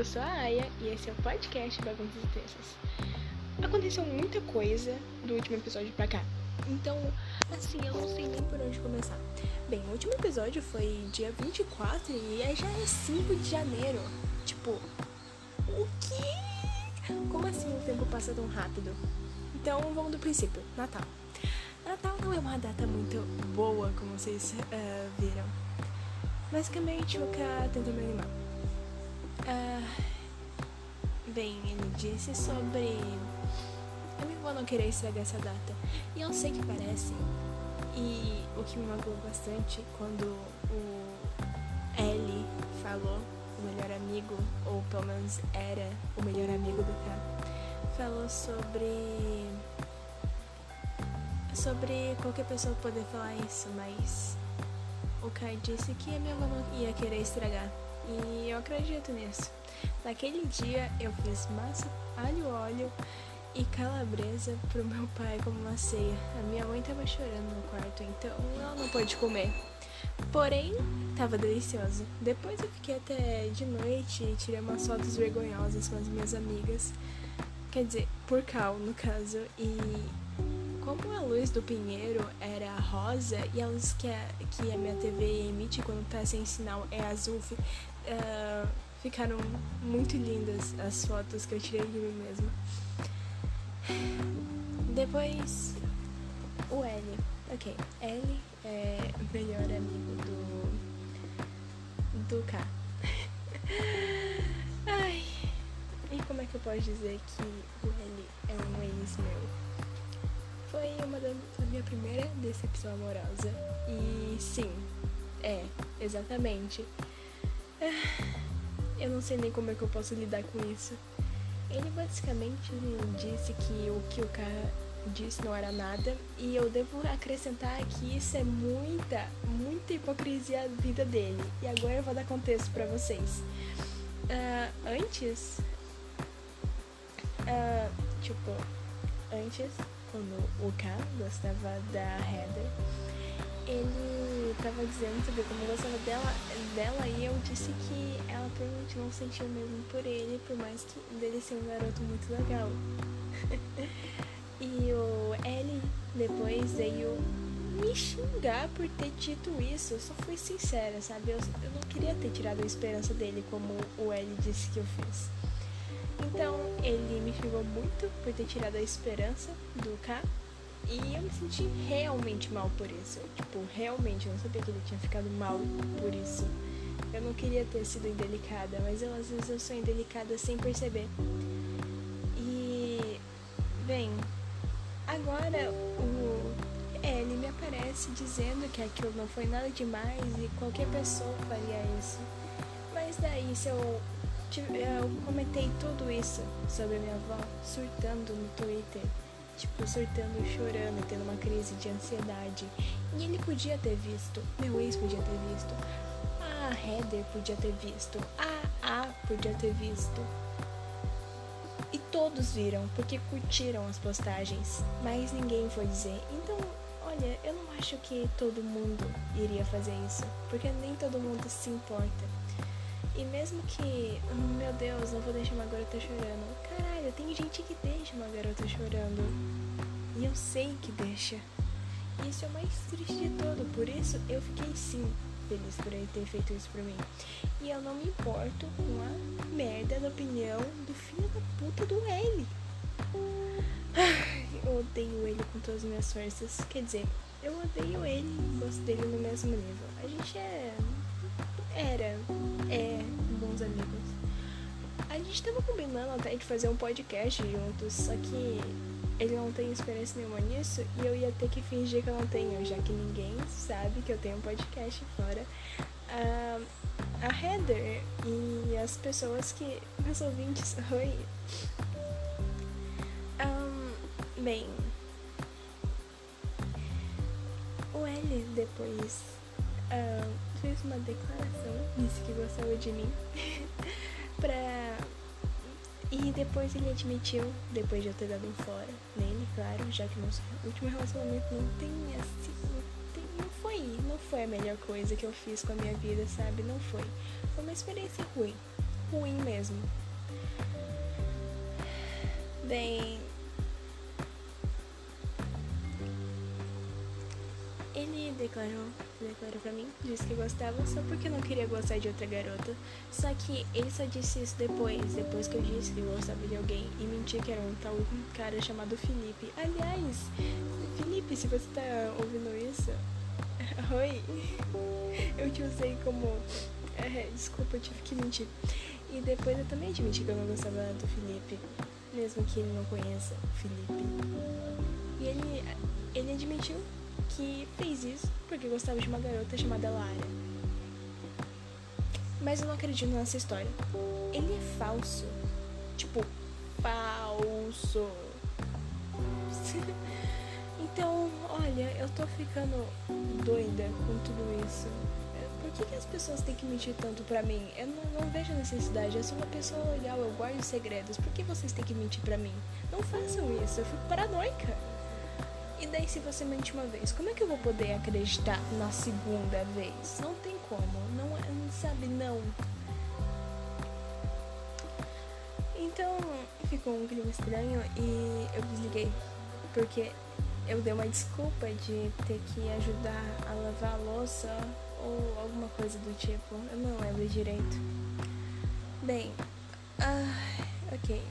eu sou a Aya e esse é o podcast Bagunças e Tensas. Aconteceu muita coisa do último episódio pra cá, então, assim, eu não sei nem por onde começar. Bem, o último episódio foi dia 24 e aí já é 5 de janeiro. Tipo, o quê? Como assim o tempo passa tão rápido? Então, vamos do princípio: Natal. Natal não é uma data muito boa, como vocês uh, viram. Basicamente, o K tenta me animar. Uh, bem, ele disse sobre. Eu nem vou não querer estragar essa data. E eu sei que parece. E o que me magoou bastante quando o L falou, o melhor amigo, ou pelo menos era o melhor amigo do K, falou sobre. Sobre qualquer pessoa poder falar isso, mas o Kai disse que a minha mãe ia querer estragar. E eu acredito nisso. Naquele dia eu fiz massa, alho, óleo e calabresa pro meu pai como uma ceia. A minha mãe tava chorando no quarto, então ela não pôde comer. Porém, tava delicioso. Depois eu fiquei até de noite e tirei umas fotos vergonhosas com as minhas amigas. Quer dizer, por cal, no caso. E como a luz do pinheiro era rosa e a luz que a, que a minha TV emite quando tá sem sinal é azul, uh, ficaram muito lindas as fotos que eu tirei de mim mesma. Depois, o L. Ok, L é o melhor amigo do. do K. Ai, e como é que eu posso dizer que o L é um ex meu? Foi uma da, minha primeira decepção amorosa. E sim, é, exatamente. Eu não sei nem como é que eu posso lidar com isso. Ele basicamente disse que o que o cara disse não era nada e eu devo acrescentar que isso é muita, muita hipocrisia da vida dele. E agora eu vou dar contexto para vocês. Uh, antes, uh, tipo, antes quando o K gostava da Heather, ele tava dizendo sobre como gostava dela, dela e eu disse que ela provavelmente não sentiu mesmo por ele, por mais que dele ser um garoto muito legal. e o L depois veio me xingar por ter dito isso. Eu só fui sincera, sabe? Eu, eu não queria ter tirado a esperança dele como o L disse que eu fiz. Então ele me xingou muito por ter tirado a esperança do K. E eu me senti realmente mal por isso. Tipo, realmente, eu não sabia que ele tinha ficado mal por isso. Eu não queria ter sido indelicada, mas eu, às vezes eu sou indelicada sem perceber. E. Bem, agora o ele me aparece dizendo que aquilo não foi nada demais e qualquer pessoa faria isso. Mas daí, se eu eu comentei tudo isso sobre a minha avó surtando no Twitter. Tipo, surtando, chorando, tendo uma crise de ansiedade. E ele podia ter visto, meu ex podia ter visto, a Heather podia ter visto, a A podia ter visto. E todos viram, porque curtiram as postagens, mas ninguém foi dizer. Então, olha, eu não acho que todo mundo iria fazer isso, porque nem todo mundo se importa. E mesmo que, meu Deus, não vou deixar uma garota chorando. Caralho, tem gente que deixa uma garota chorando. E eu sei que deixa. Isso é o mais triste de tudo. Por isso eu fiquei sim feliz por ele ter feito isso pra mim. E eu não me importo com a merda da opinião do filho da puta do L. Eu odeio ele com todas as minhas forças. Quer dizer, eu odeio ele e gosto dele no mesmo nível. A gente é era, é, bons amigos. A gente tava combinando até de fazer um podcast juntos, só que ele não tem experiência nenhuma nisso e eu ia ter que fingir que eu não tenho, já que ninguém sabe que eu tenho um podcast fora. Uh, a Heather e as pessoas que. Meus ouvintes, oi. Um, bem. O L depois. Uh, fez uma declaração, disse que gostava de mim, pra. E depois ele admitiu, depois de eu ter dado um fora nele, claro, já que nosso último relacionamento não tem assim. Não, tem, não foi. Não foi a melhor coisa que eu fiz com a minha vida, sabe? Não foi. Foi uma experiência ruim. ruim mesmo. Bem, ele declarou, declarou pra mim, disse que gostava só porque não queria gostar de outra garota. Só que ele só disse isso depois, depois que eu disse que gostava de alguém e menti que era um tal cara chamado Felipe. Aliás, Felipe, se você tá ouvindo isso, oi, eu te usei como. É, desculpa, eu tive que mentir. E depois eu também admiti que eu não gostava do Felipe mesmo que ele não conheça o Felipe. E ele, ele admitiu que fez isso porque gostava de uma garota chamada Lara. Mas eu não acredito nessa história. Ele é falso. Tipo, falso. então, olha, eu tô ficando doida com tudo isso por que, que as pessoas têm que mentir tanto pra mim? Eu não, não, vejo necessidade, eu sou uma pessoa legal, eu guardo segredos. Por que vocês têm que mentir pra mim? Não façam isso, eu fico paranoica. E daí se você mente uma vez, como é que eu vou poder acreditar na segunda vez? Não tem como, não, é, sabe, não. Então ficou um clima estranho e eu desliguei. Porque eu dei uma desculpa de ter que ajudar a lavar a louça ou alguma coisa do tipo, eu não lembro direito. Bem, ah, ok.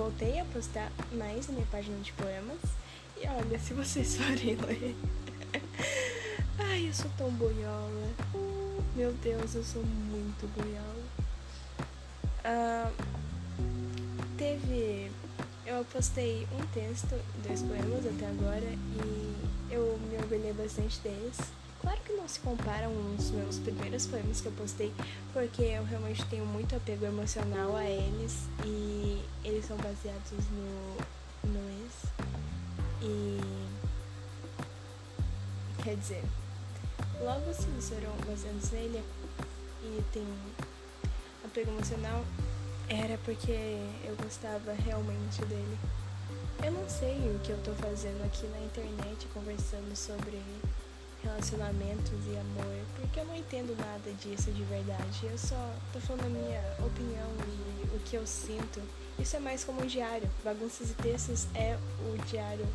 Voltei a postar mais na minha página de poemas. E olha, se vocês forem ler. Ai, eu sou tão boiola. Meu Deus, eu sou muito boiola. Ah, teve. Eu postei um texto, dois poemas até agora, e eu me orgulhei bastante deles. Não se comparam os meus primeiros poemas que eu postei, porque eu realmente tenho muito apego emocional a eles e eles são baseados no, no ex. E. Quer dizer, logo se foram baseados nele e tem apego emocional, era porque eu gostava realmente dele. Eu não sei o que eu tô fazendo aqui na internet conversando sobre relacionamentos e amor, porque eu não entendo nada disso de verdade. Eu só tô falando a minha opinião e o que eu sinto. Isso é mais como um diário. Bagunças e textos é o diário,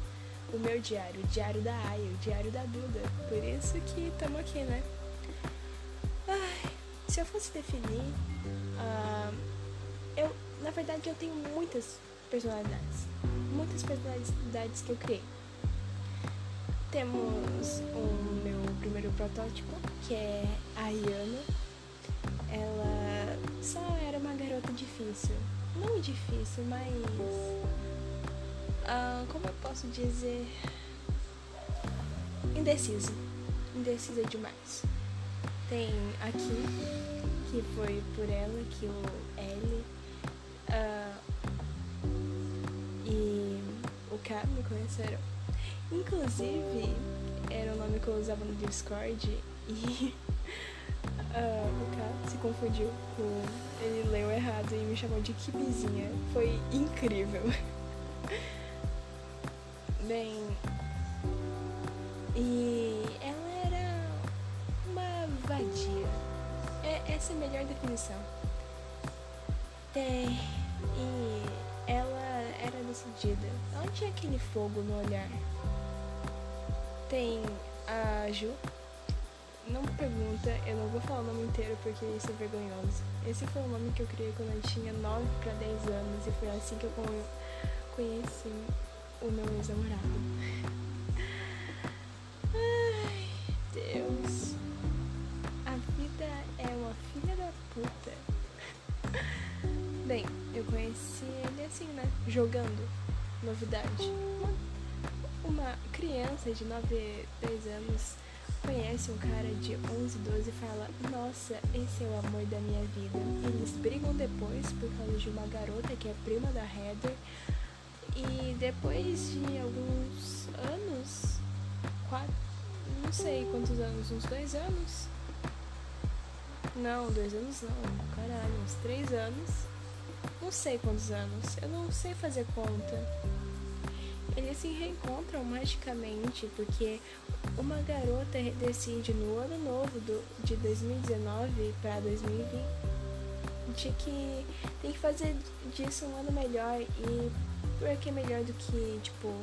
o meu diário, o diário da Aya, o diário da Duda. Por isso que estamos aqui, né? Ai, se eu fosse definir, uh, eu, na verdade, eu tenho muitas personalidades. Muitas personalidades que eu criei. Temos o meu primeiro protótipo, que é a Ayana. Ela só era uma garota difícil. Não difícil, mas. Uh, como eu posso dizer? Indecisa. Indecisa demais. Tem aqui, que foi por ela que o L. Uh, e o K me conheceram. Inclusive, era o nome que eu usava no Discord e uh, o cara se confundiu com. Ele leu errado e me chamou de Kibizinha. Foi incrível. Bem. E ela era uma vadia. É, essa é a melhor definição. E ela era decidida. Ela tinha aquele fogo no olhar tem a Ju. Não me pergunta, eu não vou falar o nome inteiro porque isso é vergonhoso. Esse foi o nome que eu criei quando eu tinha 9 para 10 anos e foi assim que eu conheci o meu ex-namorado. Ai, Deus. A vida é uma filha da puta. Bem, eu conheci ele assim, né? Jogando. Novidade. Uma criança de 9, 10 anos conhece um cara de 11, 12 e fala: Nossa, esse é o amor da minha vida. Eles brigam depois por causa de uma garota que é prima da Heather. E depois de alguns anos, quatro, não sei quantos anos, uns dois anos. Não, dois anos não, caralho, uns três anos. Não sei quantos anos, eu não sei fazer conta eles se reencontram magicamente porque uma garota decide no ano novo do, de 2019 para 2020, gente que tem que fazer disso um ano melhor e por que melhor do que, tipo,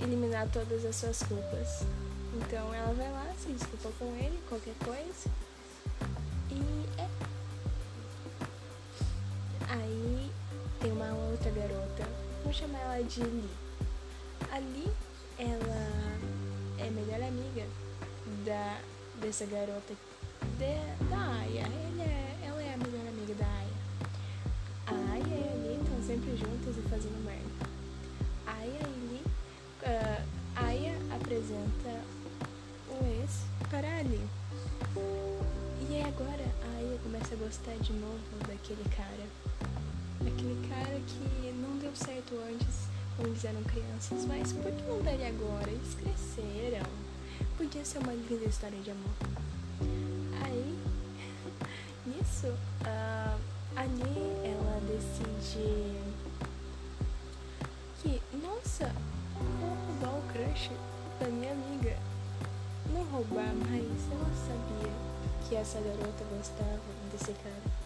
eliminar todas as suas culpas. Então ela vai lá, se desculpa com ele, qualquer coisa. E é. Aí tem uma outra garota, vamos chamar ela de Lee. A ela é melhor amiga da, dessa garota de, da Aya. Ela é, ela é a melhor amiga da Aya. A Aya e a estão sempre juntas e fazendo merda. Aya e Lee. Uh, Aya apresenta o ex para a Lee. E agora a Aya começa a gostar de novo daquele cara. Aquele cara que não deu certo antes quando eles eram crianças, mas por que não daria agora? Eles cresceram. Podia ser uma linda história de amor. Aí, nisso, uh, a Lee, ela decide que, nossa, vou roubar o crush da minha amiga. Não roubar, mas ela sabia que essa garota gostava desse cara.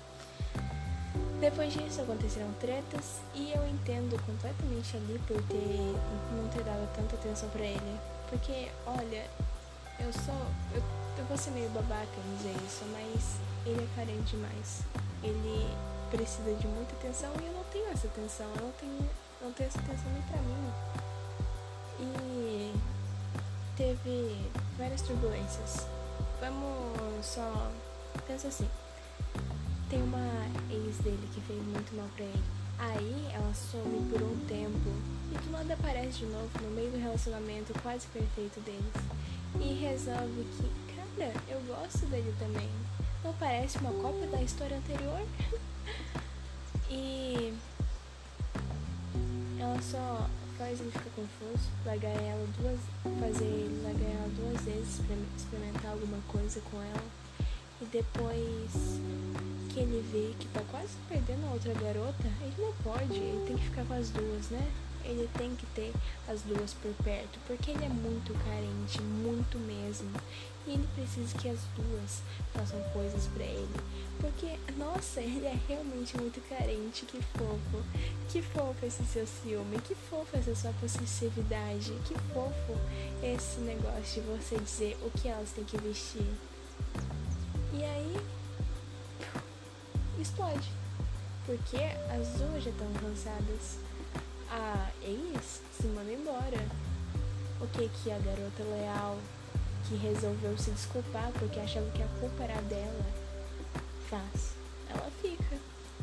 Depois disso aconteceram tretas e eu entendo completamente ali por ter não ter dado tanta atenção para ele. Porque, olha, eu sou. Eu, eu vou ser meio babaca em dizer isso, mas ele é carente demais. Ele precisa de muita atenção e eu não tenho essa atenção. Eu não tenho, não tenho essa atenção nem pra mim. E teve várias turbulências. Vamos só. Pensa assim. Tem uma ex dele que fez muito mal pra ele. Aí ela some por um tempo e do nada aparece de novo no meio do relacionamento quase perfeito deles. E resolve que, cara, eu gosto dele também. Não parece uma cópia da história anterior? e ela só faz ele ficar confuso, largar ela duas. fazer ele largar ela duas vezes pra experimentar alguma coisa com ela. E depois que ele vê que tá quase perdendo a outra garota, ele não pode, ele tem que ficar com as duas, né? Ele tem que ter as duas por perto, porque ele é muito carente, muito mesmo. E ele precisa que as duas façam coisas para ele. Porque, nossa, ele é realmente muito carente. Que fofo. Que fofo esse seu ciúme. Que fofo essa sua possessividade. Que fofo esse negócio de você dizer o que elas têm que vestir. E aí explode. Porque as duas já estão cansadas. A ex se manda embora. O que que a garota leal que resolveu se desculpar porque achava que a culpa era dela faz? Ela fica.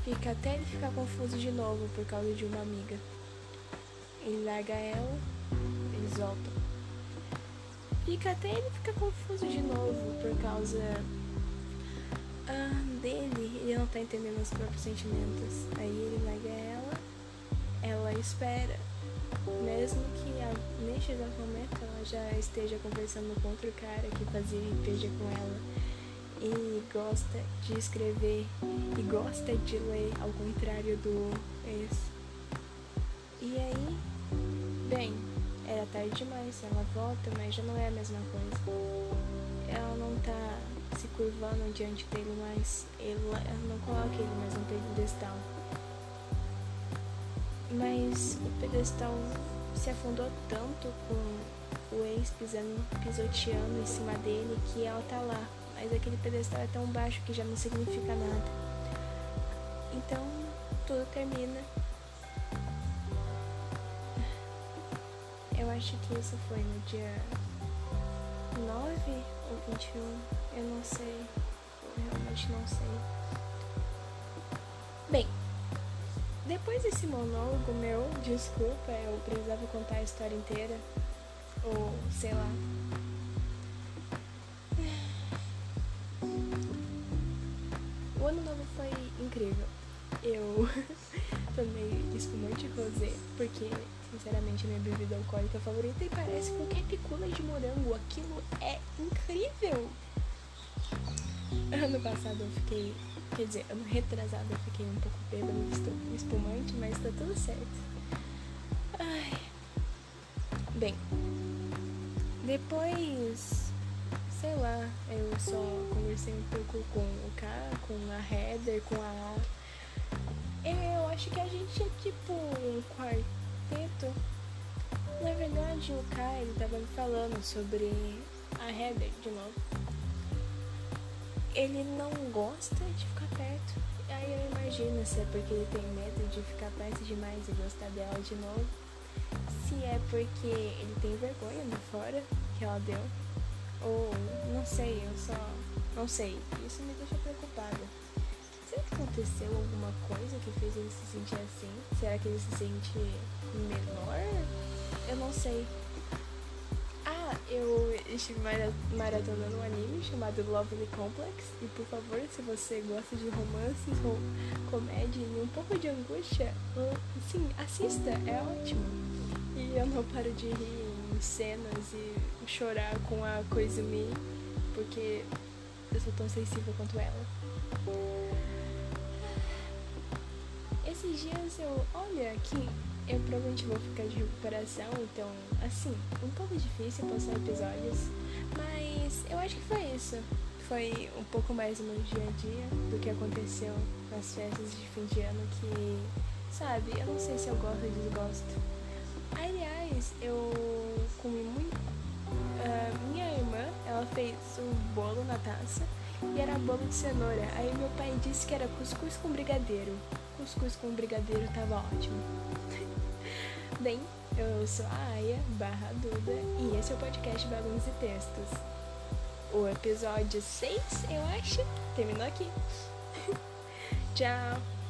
Fica até ele ficar confuso de novo por causa de uma amiga. Ele larga ela, eles voltam. Fica até ele ficar confuso de novo por causa ah, dele, ele não tá entendendo os próprios sentimentos. Aí ele larga ela, ela espera. Mesmo que a, neste exato momento ela já esteja conversando com outro cara que fazia IPG com ela e gosta de escrever e gosta de ler ao contrário do ex. E aí, bem, era tarde demais, ela volta, mas já não é a mesma coisa. Curvando diante dele, mas ele não coloca ele mais no pedestal. Mas o pedestal se afundou tanto com o ex pisando, pisoteando em cima dele que ela tá lá. Mas aquele pedestal é tão baixo que já não significa nada. Então tudo termina. Eu acho que isso foi no dia 9 ou 21, eu não sei. Não sei. Bem, depois desse monólogo meu, desculpa, eu precisava contar a história inteira. Ou sei lá. O ano novo foi incrível. Eu tomei espumante rosé porque sinceramente, minha bebida alcoólica favorita e parece qualquer picula de morango. Aquilo é incrível! Ano passado eu fiquei, quer dizer, ano retrasado eu fiquei um pouco bêbada no espumante, mas tá tudo certo. Ai. Bem, depois, sei lá, eu só, conversei um pouco com o K, com a Heather, com a A. Eu acho que a gente é tipo um quarteto. Na verdade, o K ele tava me falando sobre a Heather de novo. Ele não gosta de ficar perto. Aí eu imagino se é porque ele tem medo de ficar perto demais e gostar dela de novo. Se é porque ele tem vergonha do fora que ela deu. Ou não sei, eu só. Não sei. Isso me deixa preocupada. Será que aconteceu alguma coisa que fez ele se sentir assim? Será que ele se sente menor? Eu não sei. Eu estive maratonando um anime chamado Lovely Complex. E por favor, se você gosta de romances ou comédia e um pouco de angústia, sim, assista, é ótimo. E eu não paro de rir em cenas e chorar com a Koizumi, porque eu sou tão sensível quanto ela. Esses dias eu. Olha aqui, eu provavelmente vou ficar de recuperação, então, assim, um pouco difícil postar episódios, mas eu acho que foi isso. Foi um pouco mais no dia a dia do que aconteceu nas festas de fim de ano que, sabe, eu não sei se eu gosto ou desgosto. Aliás, eu comi muito. Uh, minha irmã, ela fez um bolo na taça e era bolo de cenoura. Aí meu pai disse que era cuscuz com brigadeiro. Cuscuz com brigadeiro tava ótimo. Bem, eu sou a Aya barra Duda e esse é o podcast Bagunças e Textos. O episódio 6, eu acho, terminou aqui. Tchau!